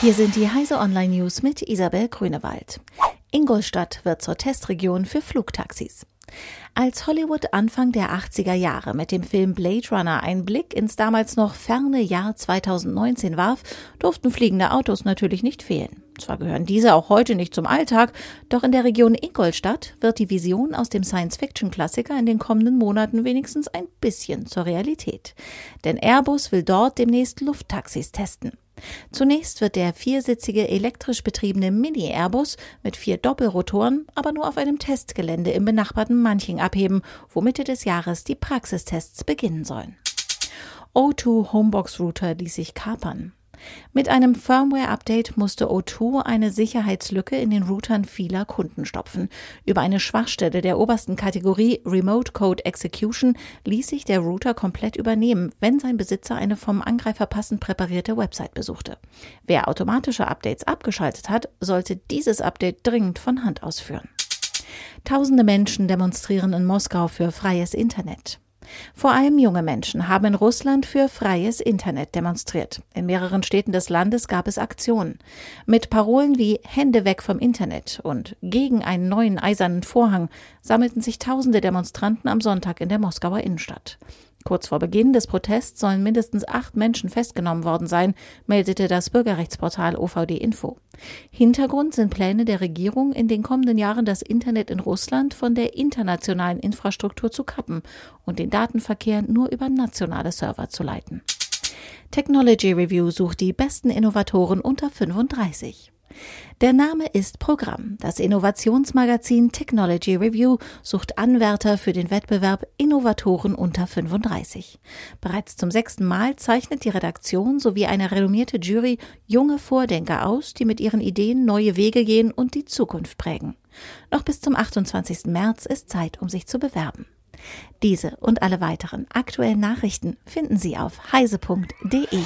Hier sind die Heise Online News mit Isabel Grünewald. Ingolstadt wird zur Testregion für Flugtaxis. Als Hollywood Anfang der 80er Jahre mit dem Film Blade Runner einen Blick ins damals noch ferne Jahr 2019 warf, durften fliegende Autos natürlich nicht fehlen. Zwar gehören diese auch heute nicht zum Alltag, doch in der Region Ingolstadt wird die Vision aus dem Science-Fiction-Klassiker in den kommenden Monaten wenigstens ein bisschen zur Realität. Denn Airbus will dort demnächst Lufttaxis testen. Zunächst wird der viersitzige elektrisch betriebene Mini-Airbus mit vier Doppelrotoren aber nur auf einem Testgelände im benachbarten Manching abheben, wo Mitte des Jahres die Praxistests beginnen sollen. O2 Homebox Router ließ sich kapern. Mit einem Firmware-Update musste O2 eine Sicherheitslücke in den Routern vieler Kunden stopfen. Über eine Schwachstelle der obersten Kategorie Remote Code Execution ließ sich der Router komplett übernehmen, wenn sein Besitzer eine vom Angreifer passend präparierte Website besuchte. Wer automatische Updates abgeschaltet hat, sollte dieses Update dringend von Hand ausführen. Tausende Menschen demonstrieren in Moskau für freies Internet. Vor allem junge Menschen haben in Russland für freies Internet demonstriert. In mehreren Städten des Landes gab es Aktionen. Mit Parolen wie Hände weg vom Internet und gegen einen neuen eisernen Vorhang sammelten sich tausende Demonstranten am Sonntag in der Moskauer Innenstadt. Kurz vor Beginn des Protests sollen mindestens acht Menschen festgenommen worden sein, meldete das Bürgerrechtsportal OVD Info. Hintergrund sind Pläne der Regierung, in den kommenden Jahren das Internet in Russland von der internationalen Infrastruktur zu kappen und den Datenverkehr nur über nationale Server zu leiten. Technology Review sucht die besten Innovatoren unter 35. Der Name ist Programm. Das Innovationsmagazin Technology Review sucht Anwärter für den Wettbewerb Innovatoren unter 35. Bereits zum sechsten Mal zeichnet die Redaktion sowie eine renommierte Jury junge Vordenker aus, die mit ihren Ideen neue Wege gehen und die Zukunft prägen. Noch bis zum 28. März ist Zeit, um sich zu bewerben. Diese und alle weiteren aktuellen Nachrichten finden Sie auf heise.de.